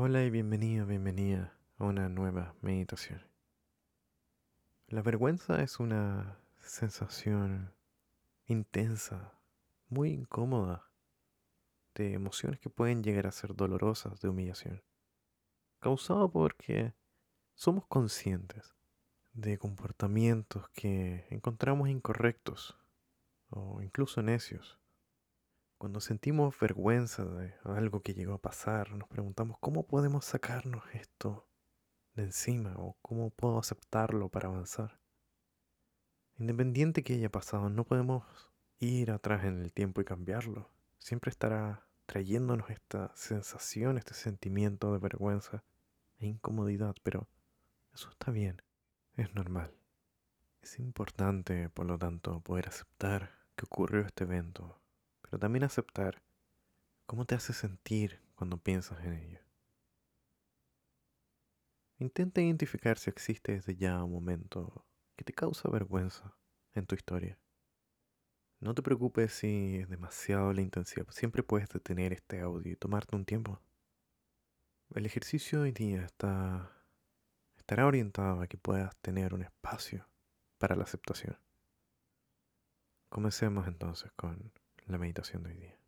Hola y bienvenido, bienvenida a una nueva meditación. La vergüenza es una sensación intensa, muy incómoda, de emociones que pueden llegar a ser dolorosas de humillación, causado porque somos conscientes de comportamientos que encontramos incorrectos o incluso necios cuando sentimos vergüenza de algo que llegó a pasar, nos preguntamos cómo podemos sacarnos esto de encima o cómo puedo aceptarlo para avanzar. Independiente que haya pasado, no podemos ir atrás en el tiempo y cambiarlo. Siempre estará trayéndonos esta sensación, este sentimiento de vergüenza e incomodidad, pero eso está bien, es normal. Es importante, por lo tanto, poder aceptar que ocurrió este evento, pero también aceptar cómo te hace sentir cuando piensas en ello. Intenta identificar si existe desde ya un momento que te causa vergüenza en tu historia. No te preocupes si es demasiado la intensidad, siempre puedes detener este audio y tomarte un tiempo. El ejercicio hoy día está, estará orientado a que puedas tener un espacio para la aceptación. Comencemos entonces con la meditación de hoy día.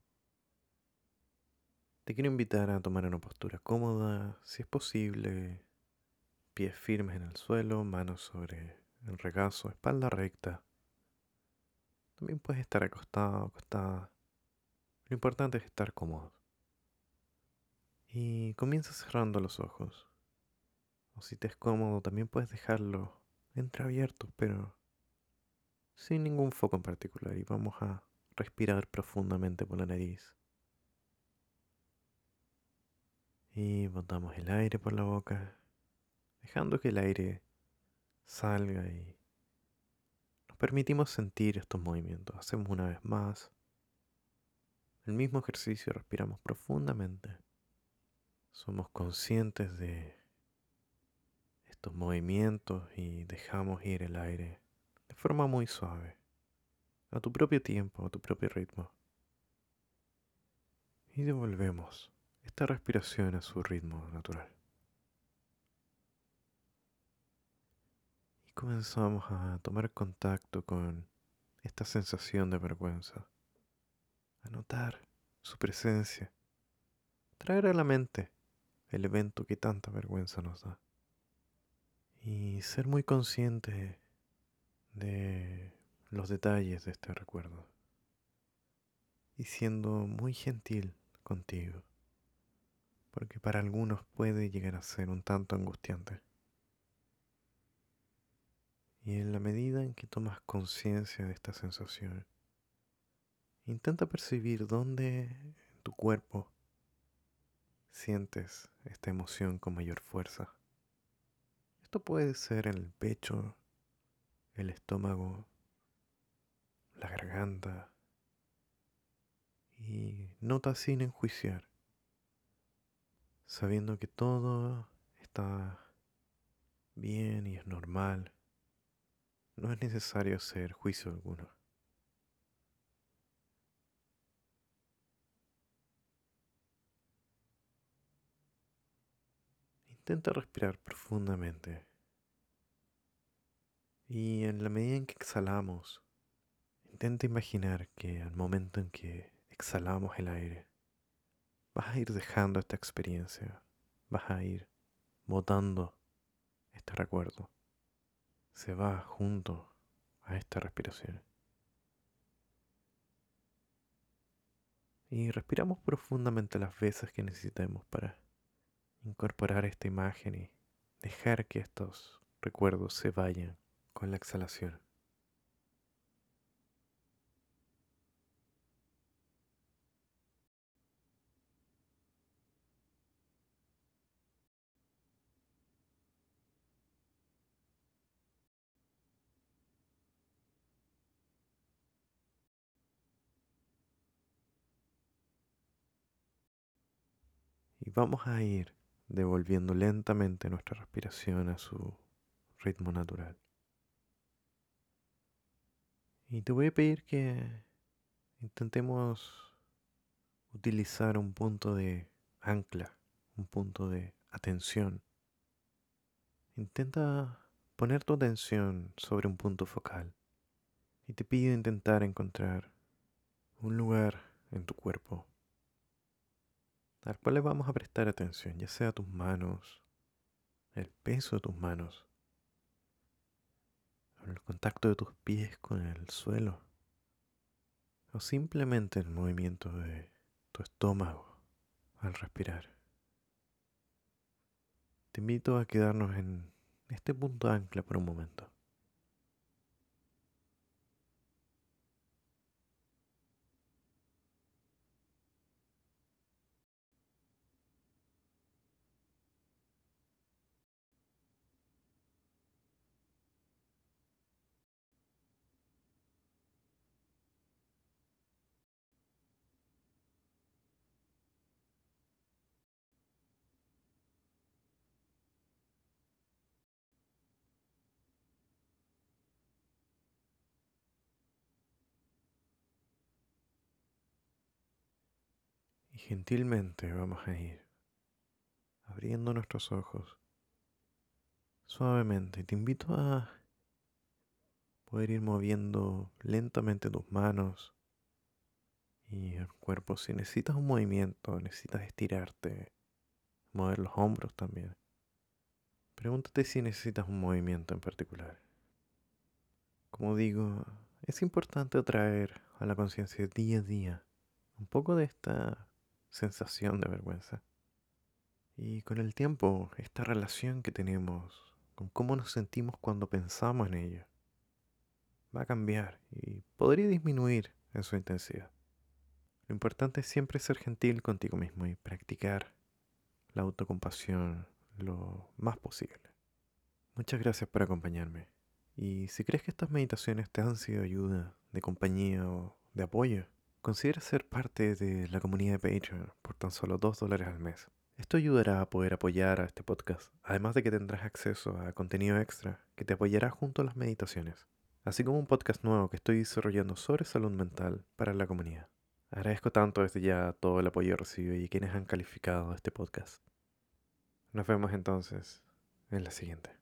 Te quiero invitar a tomar una postura cómoda, si es posible, pies firmes en el suelo, manos sobre el regazo, espalda recta. También puedes estar acostado, acostada. Lo importante es estar cómodo. Y comienza cerrando los ojos. O si te es cómodo, también puedes dejarlo entreabiertos, pero sin ningún foco en particular. Y vamos a respirar profundamente por la nariz. Y botamos el aire por la boca, dejando que el aire salga y nos permitimos sentir estos movimientos. Hacemos una vez más el mismo ejercicio, respiramos profundamente. Somos conscientes de estos movimientos y dejamos ir el aire de forma muy suave a tu propio tiempo, a tu propio ritmo. Y devolvemos esta respiración a su ritmo natural. Y comenzamos a tomar contacto con esta sensación de vergüenza, a notar su presencia, traer a la mente el evento que tanta vergüenza nos da y ser muy consciente de los detalles de este recuerdo y siendo muy gentil contigo, porque para algunos puede llegar a ser un tanto angustiante. Y en la medida en que tomas conciencia de esta sensación, intenta percibir dónde en tu cuerpo sientes esta emoción con mayor fuerza. Esto puede ser el pecho, el estómago, la garganta y nota sin enjuiciar, sabiendo que todo está bien y es normal. No es necesario hacer juicio alguno. Intenta respirar profundamente. Y en la medida en que exhalamos, Intenta imaginar que al momento en que exhalamos el aire, vas a ir dejando esta experiencia, vas a ir botando este recuerdo. Se va junto a esta respiración. Y respiramos profundamente las veces que necesitemos para incorporar esta imagen y dejar que estos recuerdos se vayan con la exhalación. Vamos a ir devolviendo lentamente nuestra respiración a su ritmo natural. Y te voy a pedir que intentemos utilizar un punto de ancla un punto de atención. Intenta poner tu atención sobre un punto focal y te pido intentar encontrar un lugar en tu cuerpo al cual le vamos a prestar atención, ya sea tus manos, el peso de tus manos, el contacto de tus pies con el suelo, o simplemente el movimiento de tu estómago al respirar. Te invito a quedarnos en este punto ancla por un momento. Gentilmente vamos a ir abriendo nuestros ojos suavemente. Te invito a poder ir moviendo lentamente tus manos y el cuerpo. Si necesitas un movimiento, necesitas estirarte, mover los hombros también. Pregúntate si necesitas un movimiento en particular. Como digo, es importante atraer a la conciencia día a día un poco de esta sensación de vergüenza. Y con el tiempo, esta relación que tenemos con cómo nos sentimos cuando pensamos en ella va a cambiar y podría disminuir en su intensidad. Lo importante es siempre ser gentil contigo mismo y practicar la autocompasión lo más posible. Muchas gracias por acompañarme. Y si crees que estas meditaciones te han sido ayuda, de compañía o de apoyo, Considera ser parte de la comunidad de Patreon por tan solo 2 dólares al mes. Esto ayudará a poder apoyar a este podcast, además de que tendrás acceso a contenido extra que te apoyará junto a las meditaciones, así como un podcast nuevo que estoy desarrollando sobre salud mental para la comunidad. Agradezco tanto desde ya todo el apoyo recibido y quienes han calificado este podcast. Nos vemos entonces en la siguiente.